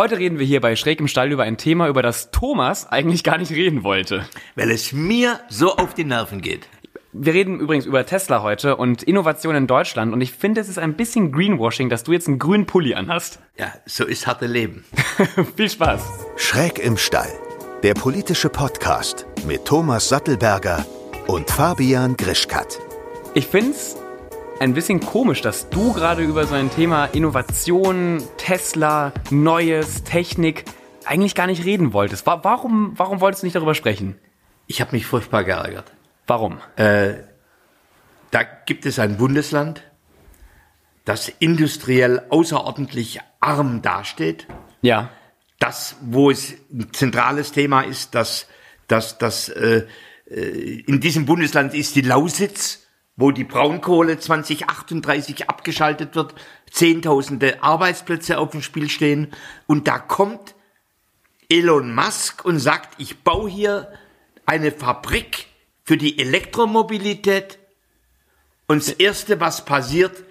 Heute reden wir hier bei Schräg im Stall über ein Thema, über das Thomas eigentlich gar nicht reden wollte. Weil es mir so auf die Nerven geht. Wir reden übrigens über Tesla heute und Innovation in Deutschland und ich finde, es ist ein bisschen Greenwashing, dass du jetzt einen grünen Pulli anhast. Ja, so ist harte Leben. Viel Spaß. Schräg im Stall. Der politische Podcast mit Thomas Sattelberger und Fabian Grischkat. Ich finde es ein bisschen komisch, dass du gerade über so ein Thema Innovation, Tesla, Neues, Technik eigentlich gar nicht reden wolltest. Warum, warum wolltest du nicht darüber sprechen? Ich habe mich furchtbar geärgert. Warum? Äh, da gibt es ein Bundesland, das industriell außerordentlich arm dasteht. Ja. Das, wo es ein zentrales Thema ist, dass, dass, dass äh, äh in diesem Bundesland ist die Lausitz, wo die Braunkohle 2038 abgeschaltet wird, Zehntausende Arbeitsplätze auf dem Spiel stehen. Und da kommt Elon Musk und sagt, ich baue hier eine Fabrik für die Elektromobilität. Und das Erste, was passiert,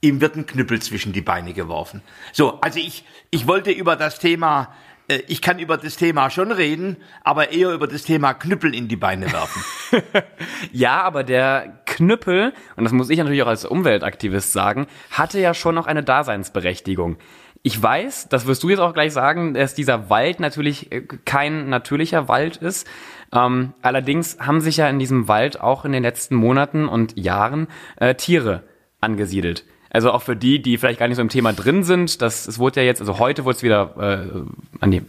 ihm wird ein Knüppel zwischen die Beine geworfen. So, also ich, ich wollte über das Thema, äh, ich kann über das Thema schon reden, aber eher über das Thema Knüppel in die Beine werfen. ja, aber der Knüppel, und das muss ich natürlich auch als Umweltaktivist sagen, hatte ja schon noch eine Daseinsberechtigung. Ich weiß, das wirst du jetzt auch gleich sagen, dass dieser Wald natürlich äh, kein natürlicher Wald ist, ähm, allerdings haben sich ja in diesem Wald auch in den letzten Monaten und Jahren äh, Tiere angesiedelt. Also auch für die, die vielleicht gar nicht so im Thema drin sind, das es wurde ja jetzt, also heute wurde es wieder, äh, an die,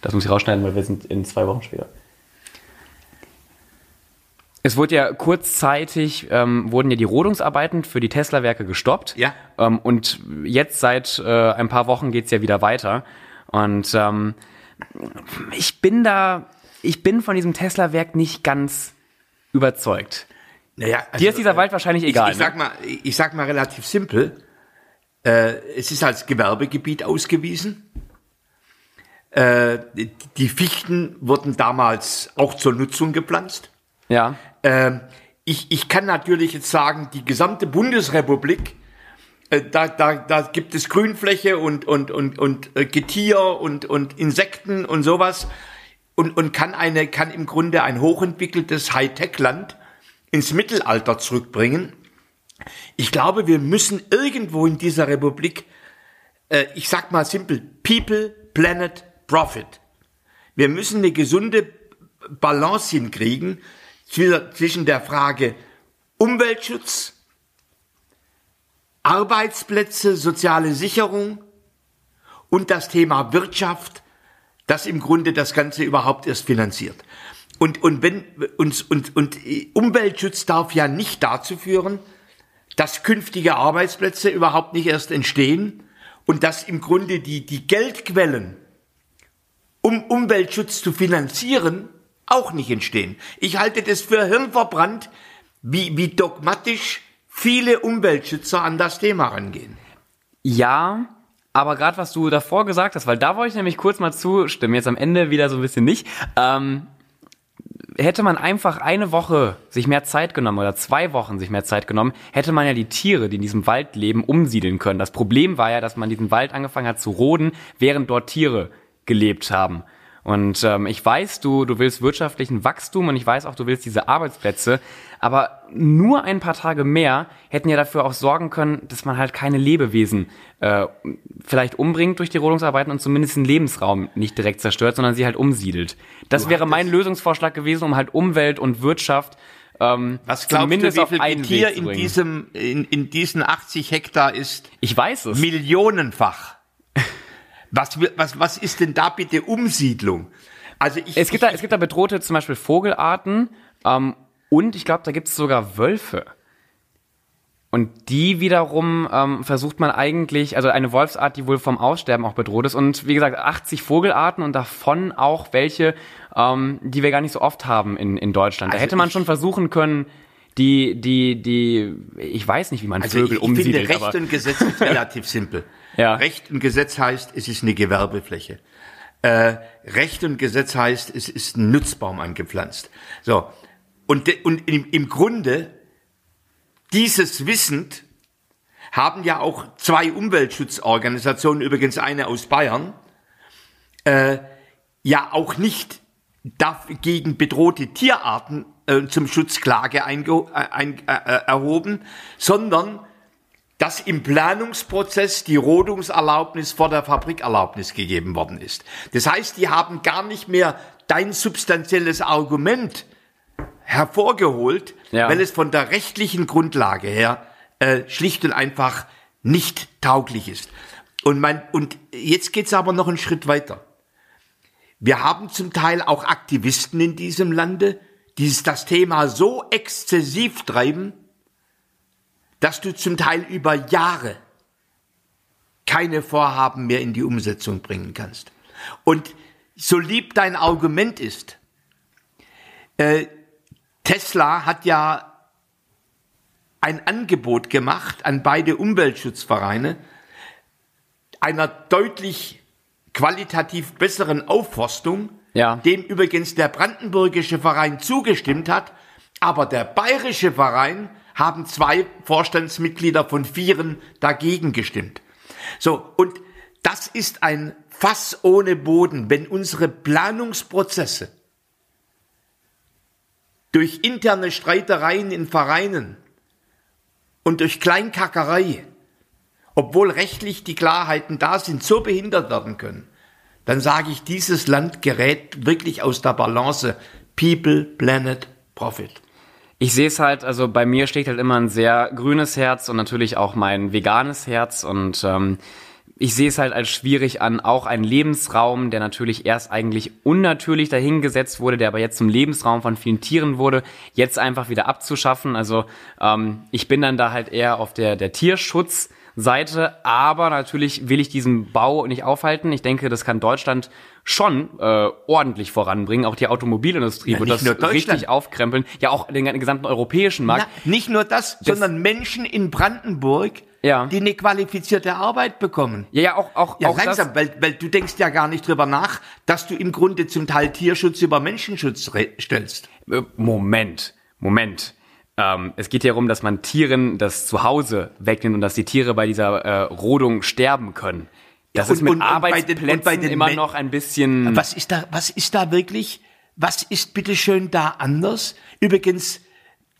das muss ich rausschneiden, weil wir sind in zwei Wochen später. Es wurde ja kurzzeitig, ähm, wurden ja die Rodungsarbeiten für die Tesla-Werke gestoppt. Ja. Ähm, und jetzt seit äh, ein paar Wochen geht's ja wieder weiter. Und ähm, ich bin da ich bin von diesem Tesla-Werk nicht ganz überzeugt. Naja, also, Dir ist dieser Wald wahrscheinlich egal. Ich, ich sag ne? mal, ich sag mal relativ simpel. Äh, es ist als Gewerbegebiet ausgewiesen. Äh, die Fichten wurden damals auch zur Nutzung gepflanzt. Ja. Äh, ich, ich kann natürlich jetzt sagen, die gesamte Bundesrepublik, äh, da, da, da gibt es Grünfläche und, und, und, und äh, Getier und, und Insekten und sowas und, und kann eine, kann im Grunde ein hochentwickeltes Hightech-Land ins Mittelalter zurückbringen. Ich glaube, wir müssen irgendwo in dieser Republik, äh, ich sag mal simpel, People, Planet, Profit. Wir müssen eine gesunde Balance hinkriegen zwischen der Frage Umweltschutz, Arbeitsplätze, soziale Sicherung und das Thema Wirtschaft das im Grunde das Ganze überhaupt erst finanziert. Und, und wenn uns und, und Umweltschutz darf ja nicht dazu führen, dass künftige Arbeitsplätze überhaupt nicht erst entstehen und dass im Grunde die, die Geldquellen, um Umweltschutz zu finanzieren, auch nicht entstehen. Ich halte das für hirnverbrannt, wie, wie dogmatisch viele Umweltschützer an das Thema rangehen. Ja, aber gerade was du davor gesagt hast, weil da wollte ich nämlich kurz mal zustimmen, jetzt am Ende wieder so ein bisschen nicht. Ähm, hätte man einfach eine Woche sich mehr Zeit genommen oder zwei Wochen sich mehr Zeit genommen, hätte man ja die Tiere, die in diesem Wald leben, umsiedeln können. Das Problem war ja, dass man diesen Wald angefangen hat zu roden, während dort Tiere gelebt haben. Und ähm, ich weiß, du, du willst wirtschaftlichen Wachstum und ich weiß auch, du willst diese Arbeitsplätze. Aber nur ein paar Tage mehr hätten ja dafür auch sorgen können, dass man halt keine Lebewesen äh, vielleicht umbringt durch die Rodungsarbeiten und zumindest den Lebensraum nicht direkt zerstört, sondern sie halt umsiedelt. Das du wäre mein Lösungsvorschlag gewesen, um halt Umwelt und Wirtschaft ähm, Was glaubst zumindest du, wie viel Tier in diesem in, in diesen 80 Hektar ist? Ich weiß es. Millionenfach. Was, was, was ist denn da bitte Umsiedlung? Also ich, es, gibt ich, da, es gibt da bedrohte zum Beispiel Vogelarten ähm, und ich glaube, da gibt es sogar Wölfe. Und die wiederum ähm, versucht man eigentlich, also eine Wolfsart, die wohl vom Aussterben auch bedroht ist. Und wie gesagt, 80 Vogelarten und davon auch welche, ähm, die wir gar nicht so oft haben in, in Deutschland. Also da hätte man schon versuchen können, die, die, die, ich weiß nicht, wie man also Vögel ich, ich umsiedelt. Ich finde, Recht und Gesetz ist relativ simpel. Ja. Recht und Gesetz heißt, es ist eine Gewerbefläche. Äh, Recht und Gesetz heißt, es ist ein Nutzbaum angepflanzt. So. Und, und im, im Grunde, dieses wissend, haben ja auch zwei Umweltschutzorganisationen, übrigens eine aus Bayern, äh, ja auch nicht gegen bedrohte Tierarten äh, zum Schutz Klage einge, äh, ein, äh, äh, erhoben, sondern dass im Planungsprozess die Rodungserlaubnis vor der Fabrikerlaubnis gegeben worden ist. Das heißt, die haben gar nicht mehr dein substanzielles Argument hervorgeholt, Ja. weil es von der rechtlichen Grundlage her äh, schlicht und einfach nicht tauglich ist. Und, mein, und jetzt geht's aber noch einen Schritt weiter. Wir haben zum Teil auch Aktivisten in diesem Lande, die das Thema so exzessiv treiben, dass du zum Teil über Jahre keine Vorhaben mehr in die Umsetzung bringen kannst. Und so lieb dein Argument ist, äh, Tesla hat ja ein Angebot gemacht an beide Umweltschutzvereine einer deutlich qualitativ besseren Aufforstung, Ja. dem übrigens der brandenburgische Verein zugestimmt hat, aber der bayerische Verein haben zwei Vorstandsmitglieder von vieren dagegen gestimmt. So, und das ist ein Fass ohne Boden, wenn unsere Planungsprozesse durch interne Streitereien in Vereinen und durch Kleinkackerei, obwohl rechtlich die Klarheiten da sind, so behindert werden können, dann sage ich, dieses Land gerät wirklich aus der Balance. People, Planet, Profit. Ich sehe es halt, also bei mir steht halt immer ein sehr grünes Herz und natürlich auch mein veganes Herz und ähm, ich sehe es halt als schwierig an, auch ein Lebensraum, der natürlich erst eigentlich unnatürlich dahingesetzt wurde, der aber jetzt zum Lebensraum von vielen Tieren wurde, jetzt einfach wieder abzuschaffen. Also ähm, ich bin dann da halt eher auf der, der Tierschutzseite, aber natürlich will ich diesen Bau nicht aufhalten. Ich denke, das kann Deutschland schon äh, ordentlich voranbringen. Auch die Automobilindustrie Ja, wird das richtig aufkrempeln. Ja, auch den gesamten europäischen Markt. Na, nicht nur das, sondern Menschen in Brandenburg, Ja. die eine qualifizierte Arbeit bekommen. Ja, ja, auch, auch, Ja, auch langsam, das. weil, weil du denkst ja gar nicht drüber nach, dass du im Grunde zum Teil Tierschutz über Menschenschutz stellst. Äh, Moment, Moment. Ähm, es geht ja darum, dass man Tieren das Zuhause wegnimmt und dass die Tiere bei dieser äh, Rodung sterben können. Das Ja, ist und- mit und- und bei den- Arbeitsplätzen bei den immer noch ein bisschen. Was ist da, was ist da wirklich, was ist bitteschön da anders? Übrigens,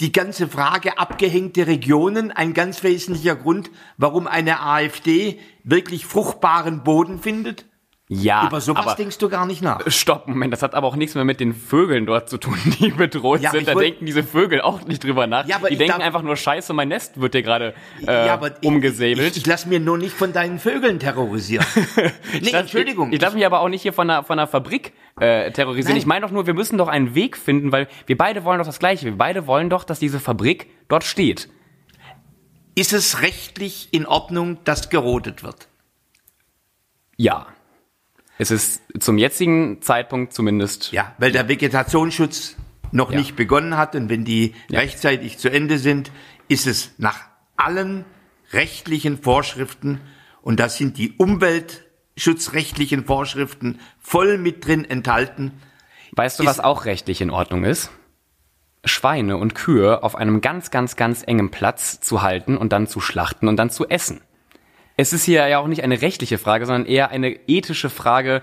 die ganze Frage abgehängte Regionen, ein ganz wesentlicher Grund, warum eine AfD wirklich fruchtbaren Boden findet. Ja, Über sowas aber denkst du gar nicht nach. stopp, Moment, das hat aber auch nichts mehr mit den Vögeln dort zu tun, die bedroht Ja, sind. Da denken diese Vögel auch nicht drüber nach. Ja, aber die denken einfach nur Scheiße, mein Nest wird hier gerade äh, ja, aber ich- umgesäbelt. Ich, ich lass mir nur nicht von deinen Vögeln terrorisieren. nee, lass- Entschuldigung. Ich, ich lasse mich aber auch nicht hier von einer, von einer Fabrik äh, terrorisieren. Nein. Ich meine doch nur, wir müssen doch einen Weg finden, weil wir beide wollen doch das Gleiche. Wir beide wollen doch, dass diese Fabrik dort steht. ist es rechtlich in Ordnung, dass gerodet wird? Ja. Es ist zum jetzigen Zeitpunkt zumindest. Ja, weil der Vegetationsschutz noch Ja. nicht begonnen hat und wenn die rechtzeitig zu Ende sind, ist es nach allen rechtlichen Vorschriften und da sind die umweltschutzrechtlichen Vorschriften voll mit drin enthalten. Weißt du, was auch rechtlich in Ordnung ist? Schweine und Kühe auf einem ganz, ganz, ganz engen Platz zu halten und dann zu schlachten und dann zu essen. Es ist hier ja auch nicht eine rechtliche Frage, sondern eher eine ethische Frage.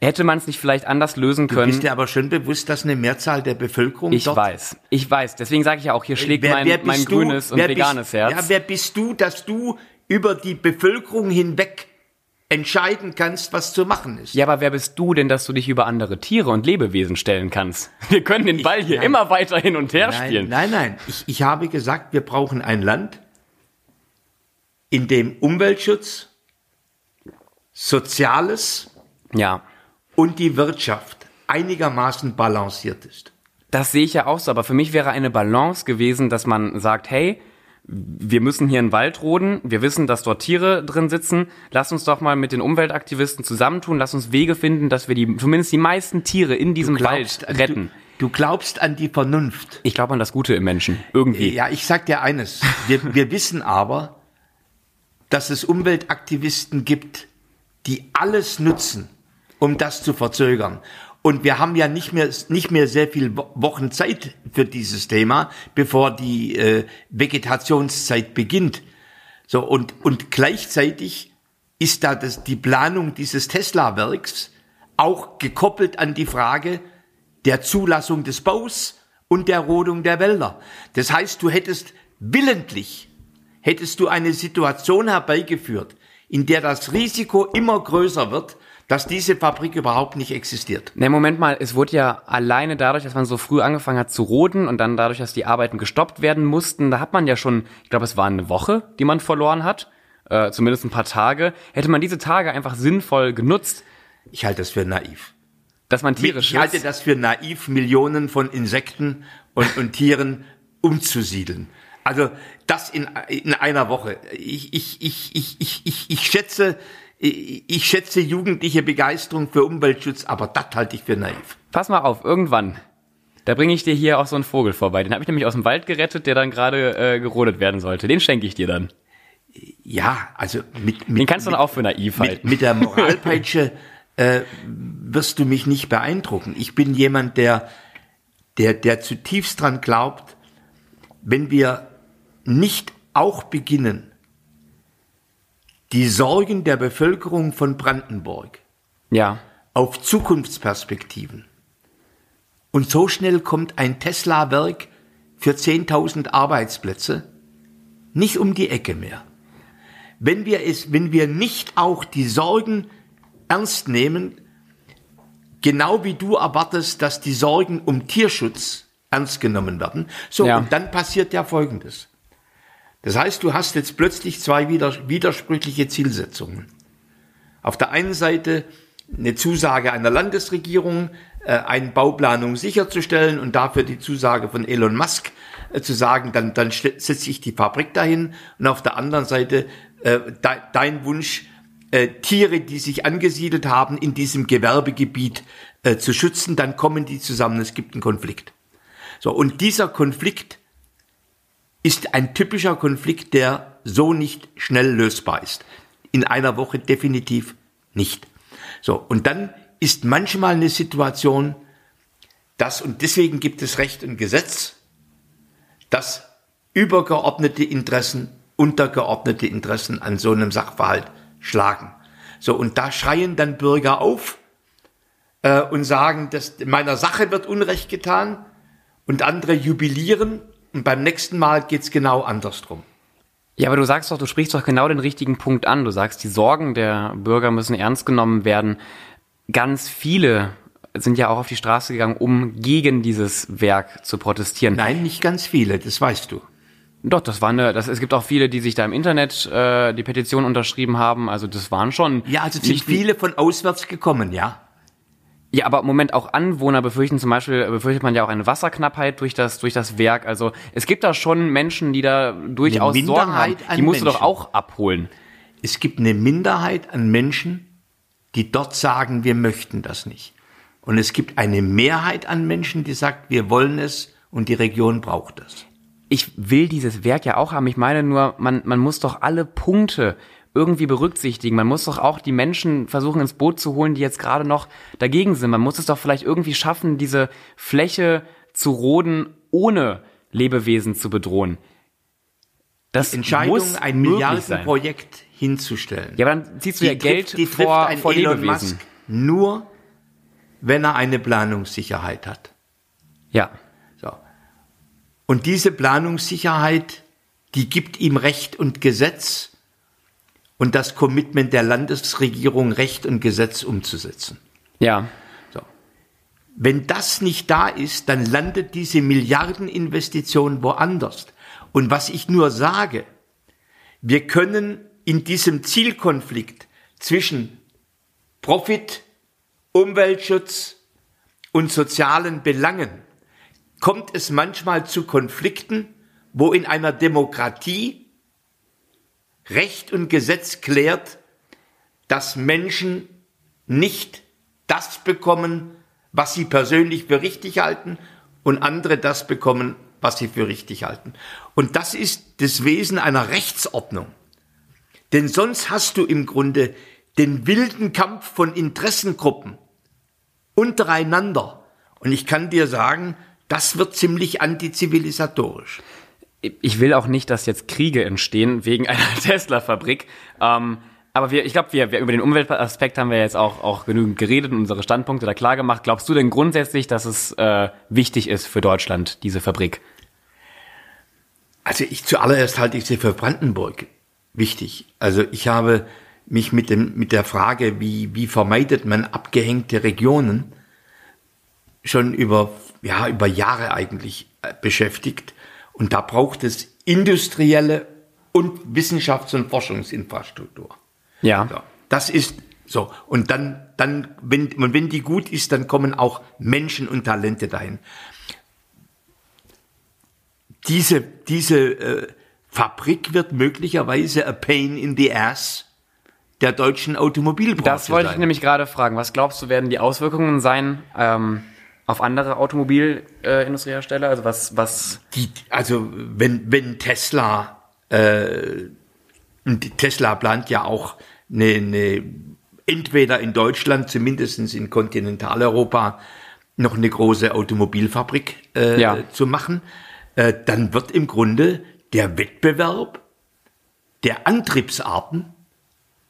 Hätte man es nicht vielleicht anders lösen Du können? bist dir aber schon bewusst, dass eine Mehrzahl der Bevölkerung Ich dort weiß, ich weiß. Deswegen sage ich ja auch, hier schlägt mein, mein bist du? grünes und Wer veganes bist, Herz. Ja, wer bist du, dass du über die Bevölkerung hinweg entscheiden kannst, was zu machen ist? Ja, aber wer bist du denn, dass du dich über andere Tiere und Lebewesen stellen kannst? Wir können den Ball hier nein. immer weiter hin und her Nein, spielen. nein, nein. Ich, ich habe gesagt, wir brauchen ein Land, in dem Umweltschutz, Soziales Ja, und die Wirtschaft einigermaßen balanciert ist. das sehe ich ja auch so. Aber für mich wäre eine Balance gewesen, dass man sagt, hey, wir müssen hier einen Wald roden. Wir wissen, dass dort Tiere drin sitzen. Lass uns doch mal mit den Umweltaktivisten zusammentun. Lass uns Wege finden, dass wir die, zumindest die meisten Tiere in diesem Wald retten. Du, du glaubst an die Vernunft. Ich glaube an das Gute im Menschen. Irgendwie. Ja, ich sag dir eines. Wir, wir wissen aber, dass es Umweltaktivisten gibt, die alles nutzen, um das zu verzögern. Und wir haben ja nicht mehr, nicht mehr sehr viel Wo- Wochen Zeit für dieses Thema, bevor die äh, Vegetationszeit beginnt. So, und, und gleichzeitig ist da das, die Planung dieses Tesla-Werks auch gekoppelt an die Frage der Zulassung des Baus und der Rodung der Wälder. Das heißt, du hättest willentlich, hättest du eine Situation herbeigeführt, in der das Risiko immer größer wird, dass diese Fabrik überhaupt nicht existiert. Ne, Moment mal, es wurde ja alleine dadurch, dass man so früh angefangen hat zu roden und dann dadurch, dass die Arbeiten gestoppt werden mussten, da hat man ja schon, ich glaube, es war eine Woche, die man verloren hat, äh, zumindest ein paar Tage. Hätte man diese Tage einfach sinnvoll genutzt, Ich halte das für naiv. dass man Tiere Ich halte das für naiv, Millionen von Insekten und, und Tieren umzusiedeln. Also das in, in einer Woche. Ich, ich, ich, ich, ich, ich, ich schätze, ich, schätze jugendliche Begeisterung für Umweltschutz, aber das halte ich für naiv. Pass mal auf, irgendwann. Da bringe ich dir hier auch so einen Vogel vorbei. Den habe ich nämlich aus dem Wald gerettet, der dann gerade äh, gerodet werden sollte. Den schenke ich dir dann. Ja, also mit, mit Den kannst du dann auch für naiv mit, halten. mit der Moralpeitsche äh, wirst du mich nicht beeindrucken. Ich bin jemand, der, der, der zutiefst dran glaubt, wenn wir nicht auch beginnen, die Sorgen der Bevölkerung von Brandenburg Ja. auf Zukunftsperspektiven. Und so schnell kommt ein Tesla-Werk für 10.000 Arbeitsplätze nicht um die Ecke mehr. Wenn wir es, wenn wir nicht auch die Sorgen ernst nehmen, genau wie du erwartest, dass die Sorgen um Tierschutz ernst genommen werden, so, Ja. und dann passiert ja Folgendes. Das heißt, du hast jetzt plötzlich zwei widers widersprüchliche Zielsetzungen. Auf der einen Seite eine Zusage einer Landesregierung, äh, eine Bauplanung sicherzustellen und dafür die Zusage von Elon Musk äh, zu sagen, dann, dann setze ich die Fabrik dahin. Und auf der anderen Seite äh, de, dein Wunsch, Tiere, die sich angesiedelt haben, in diesem Gewerbegebiet zu schützen, dann kommen die zusammen, es gibt einen Konflikt. So, und dieser Konflikt ist ein typischer Konflikt, der so nicht schnell lösbar ist. In einer Woche definitiv nicht. So, und dann ist manchmal eine Situation, dass, und deswegen gibt es Recht und Gesetz, dass übergeordnete Interessen untergeordnete Interessen an so einem Sachverhalt schlagen. So, und da schreien dann Bürger auf äh, und sagen, dass meiner Sache wird Unrecht getan und andere jubilieren und beim nächsten Mal geht's genau andersrum. Ja, aber du sagst doch, du sprichst doch genau den richtigen Punkt an. Du sagst, die Sorgen der Bürger müssen ernst genommen werden. Ganz viele sind ja auch auf die Straße gegangen, um gegen dieses Werk zu protestieren. Nein, nicht ganz viele, das weißt du. Doch, das war eine, das, es gibt auch viele, die sich da im Internet äh, die Petition unterschrieben haben. Also das waren schon. Ja, also sind nicht viele von auswärts gekommen, ja. Ja, aber im Moment auch Anwohner befürchten zum Beispiel, befürchtet man ja auch eine Wasserknappheit durch das, durch das Werk. Also es gibt da schon Menschen, die da durchaus Sorgen haben. Die musst du doch Menschen. auch abholen. Es gibt eine Minderheit an Menschen, die dort sagen, wir möchten das nicht. Und es gibt eine Mehrheit an Menschen, die sagt, wir wollen es und die Region braucht es. Ich will dieses Werk ja auch haben. Ich meine nur, man, man muss doch alle Punkte irgendwie berücksichtigen. Man muss doch auch die Menschen versuchen ins Boot zu holen, die jetzt gerade noch dagegen sind. Man muss es doch vielleicht irgendwie schaffen, diese Fläche zu roden, ohne Lebewesen zu bedrohen. Das Entscheidung, muss ein. Milliardenprojekt hinzustellen. Ja, aber dann ziehst du ja die Geld trifft, die vor, vor Elon Lebewesen. Musk nur, wenn er eine Planungssicherheit hat. Ja. So. Und diese Planungssicherheit, die gibt ihm Recht und Gesetz und das Commitment der Landesregierung, Recht und Gesetz umzusetzen. Ja. So. Wenn das nicht da ist, dann landet diese Milliardeninvestition woanders. Und was ich nur sage, wir können in diesem Zielkonflikt zwischen Profit, Umweltschutz und sozialen Belangen kommt es manchmal zu Konflikten, wo in einer Demokratie Recht und Gesetz klärt, dass Menschen nicht das bekommen, was sie persönlich für richtig halten und andere das bekommen, was sie für richtig halten. Und das ist das Wesen einer Rechtsordnung. Denn sonst hast du im Grunde den wilden Kampf von Interessengruppen untereinander. Und ich kann dir sagen, das wird ziemlich antizivilisatorisch. Ich will auch nicht, dass jetzt Kriege entstehen wegen einer Tesla-Fabrik. Ähm, Aber wir, ich glaube, wir, wir über den Umweltaspekt haben wir jetzt auch, auch genügend geredet und unsere Standpunkte da klar gemacht. Glaubst du denn grundsätzlich, dass es äh, wichtig ist für Deutschland, diese Fabrik? Also ich zuallererst halte ich sie für Brandenburg wichtig. Also ich habe mich mit dem, mit der Frage, wie, wie vermeidet man abgehängte Regionen, schon über, ja, über Jahre eigentlich äh, beschäftigt. Und da braucht es industrielle und Wissenschafts- und Forschungsinfrastruktur. Ja. So, das ist so. Und dann, dann, wenn, und wenn die gut ist, dann kommen auch Menschen und Talente dahin. Diese, diese äh, Fabrik wird möglicherweise a pain in the ass der deutschen Automobilbranche Das wollte ich sein. nämlich gerade fragen. Was glaubst du, werden die Auswirkungen sein ähm, auf andere Automobilindustriehersteller? Also was, was Die, also wenn, wenn Tesla, äh, Tesla plant ja auch eine, eine, entweder in Deutschland, zumindest in Kontinentaleuropa, noch eine große Automobilfabrik äh, Ja. zu machen, äh, dann wird im Grunde der Wettbewerb der Antriebsarten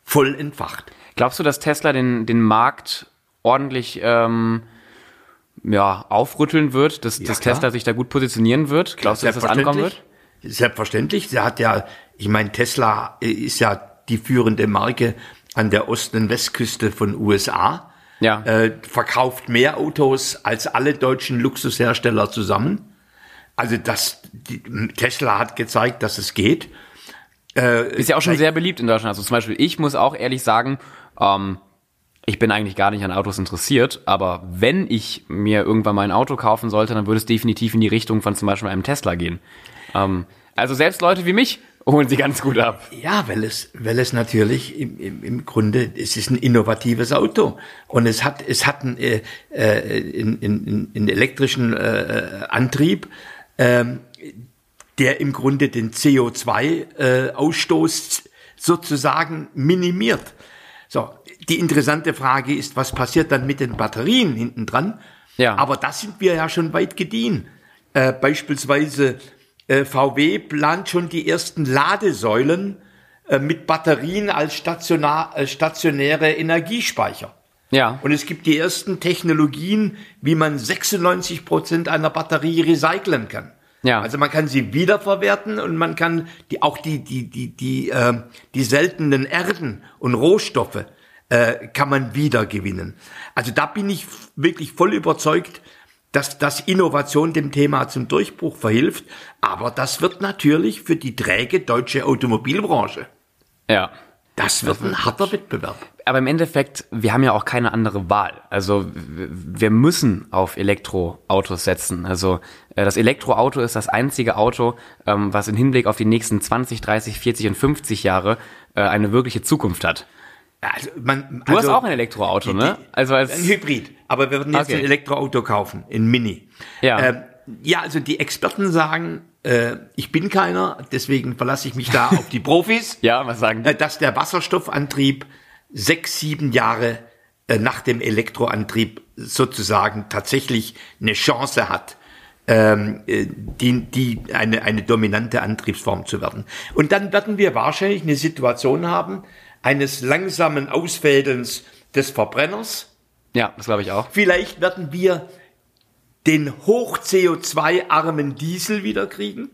voll entfacht. Glaubst du, dass Tesla den, den Markt ordentlich ähm, ja, aufrütteln wird, dass, dass klar. Tesla sich da gut positionieren wird? Glaubst du, dass das ankommen wird? Selbstverständlich. Sie hat ja, ich meine, Tesla ist ja die führende Marke an der Ost- und Westküste von USA. Ja. Äh, verkauft mehr Autos als alle deutschen Luxushersteller zusammen. Also das, die, Tesla hat gezeigt, dass es geht. Ist ja auch schon sehr beliebt in Deutschland. Also zum Beispiel, ich muss auch ehrlich sagen, ähm, ich bin eigentlich gar nicht an Autos interessiert, aber wenn ich mir irgendwann mal ein Auto kaufen sollte, dann würde es definitiv in die Richtung von zum Beispiel einem Tesla gehen. Ähm, also selbst Leute wie mich holen sie ganz gut ab. Ja, weil es, weil es natürlich im, im, im Grunde, es ist ein innovatives Auto und es hat, es hat einen, äh, äh, einen, einen, einen elektrischen äh, Antrieb, ähm, der im Grunde den CO2-Ausstoß sozusagen minimiert. So, die interessante Frage ist, was passiert dann mit den Batterien hinten dran? Ja. Aber da sind wir ja schon weit gediehen. Äh, beispielsweise äh, VW plant schon die ersten Ladesäulen äh, mit Batterien als stationar, äh, stationäre Energiespeicher. Ja. Und es gibt die ersten Technologien, wie man 96 Prozent einer Batterie recyceln kann. Ja. Also man kann sie wiederverwerten und man kann die, auch die, die, die, die, äh, die seltenen Erden und Rohstoffe äh, kann man wiedergewinnen. Also da bin ich wirklich voll überzeugt, dass, dass Innovation dem Thema zum Durchbruch verhilft. Aber das wird natürlich für die träge deutsche Automobilbranche, Ja. das wird ein harter Wettbewerb. Aber im Endeffekt, wir haben ja auch keine andere Wahl. Also wir müssen auf Elektroautos setzen. Also äh, das Elektroauto ist das einzige Auto, ähm, was im Hinblick auf die nächsten 20, 30, 40 und 50 Jahre äh, eine wirkliche Zukunft hat. Also man, Du also, hast auch ein Elektroauto, ne? Also als Ein Hybrid. Aber wir werden jetzt Okay. ein Elektroauto kaufen, in Mini. Ja. Ähm, ja, also die Experten sagen, äh, ich bin keiner, deswegen verlasse ich mich da auf die Profis, ja, was sagen äh, die? dass der Wasserstoffantrieb sechs, sieben Jahre äh, nach dem Elektroantrieb sozusagen tatsächlich eine Chance hat, ähm, äh, die, die eine, eine dominante Antriebsform zu werden. Und dann werden wir wahrscheinlich eine Situation haben, eines langsamen Ausfädelns des Verbrenners, Ja, das glaube ich auch. Vielleicht werden wir den hoch CO2-armen Diesel wieder kriegen.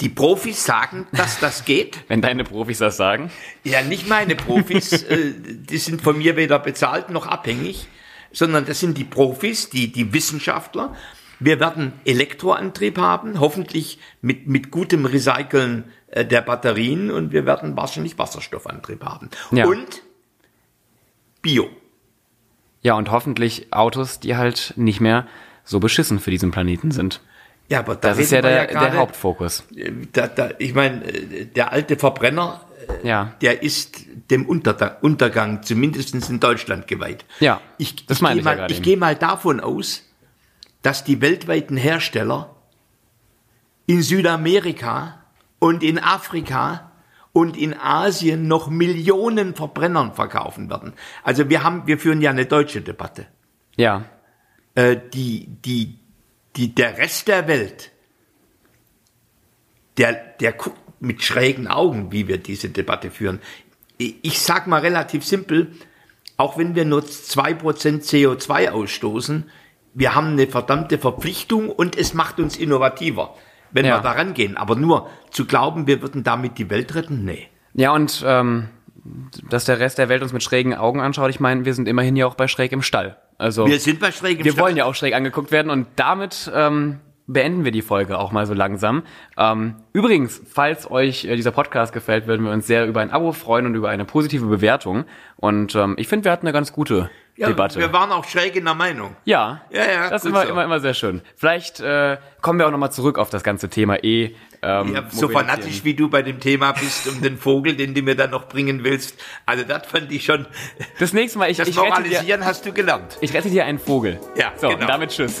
Die Profis sagen, dass das geht. Wenn deine Profis das sagen. Ja, nicht meine Profis, äh, die sind von mir weder bezahlt noch abhängig, sondern das sind die Profis, die, die Wissenschaftler. Wir werden Elektroantrieb haben, hoffentlich mit, mit gutem Recyceln äh, der Batterien und wir werden wahrscheinlich Wasserstoffantrieb haben. Ja. Und Bio. Ja, und hoffentlich Autos, die halt nicht mehr so beschissen für diesen Planeten sind. Ja, aber da Das ist ja der, gerade- der Hauptfokus. Da, da, ich meine, äh, der alte Verbrenner, Ja. der ist dem Untergang, Untergang zumindest in Deutschland geweiht. Ja, ich, das ich meine ich ja mal, gerade ich gehe mal davon aus, dass die weltweiten Hersteller in Südamerika und in Afrika und in Asien noch Millionen Verbrennern verkaufen werden. Also wir haben, wir führen ja eine deutsche Debatte. Ja. Äh, die, die, die, der Rest der Welt, der, der guckt mit schrägen Augen, wie wir diese Debatte führen. Ich sag mal relativ simpel, auch wenn wir nur 2% CO2 ausstoßen, wir haben eine verdammte Verpflichtung und es macht uns innovativer, wenn Ja. wir da rangehen. Aber nur zu glauben, wir würden damit die Welt retten, nee. Ja, und ähm, dass der Rest der Welt uns mit schrägen Augen anschaut, ich meine, wir sind immerhin ja auch bei schräg im Stall. Also Wir sind bei schrägem wir Stall. wollen ja auch schräg angeguckt werden und damit ähm, beenden wir die Folge auch mal so langsam. Ähm, übrigens, falls euch äh, dieser Podcast gefällt, würden wir uns sehr über ein Abo freuen und über eine positive Bewertung. Und ähm, ich finde, wir hatten eine ganz gute ja, Debatte. Wir waren auch schräg in der Meinung. Ja, Ja, ja, das ist immer, so. immer, immer sehr schön. Vielleicht äh, kommen wir auch nochmal zurück auf das ganze Thema E. Ähm, Ja, so fanatisch wie du bei dem Thema bist um den Vogel, den du mir dann noch bringen willst. Also das fand ich schon, Das nächste Mal, ich, das ich, rette dir, Moralisieren hast du gelernt. ich rette dir einen Vogel. Ja, so, genau. damit tschüss.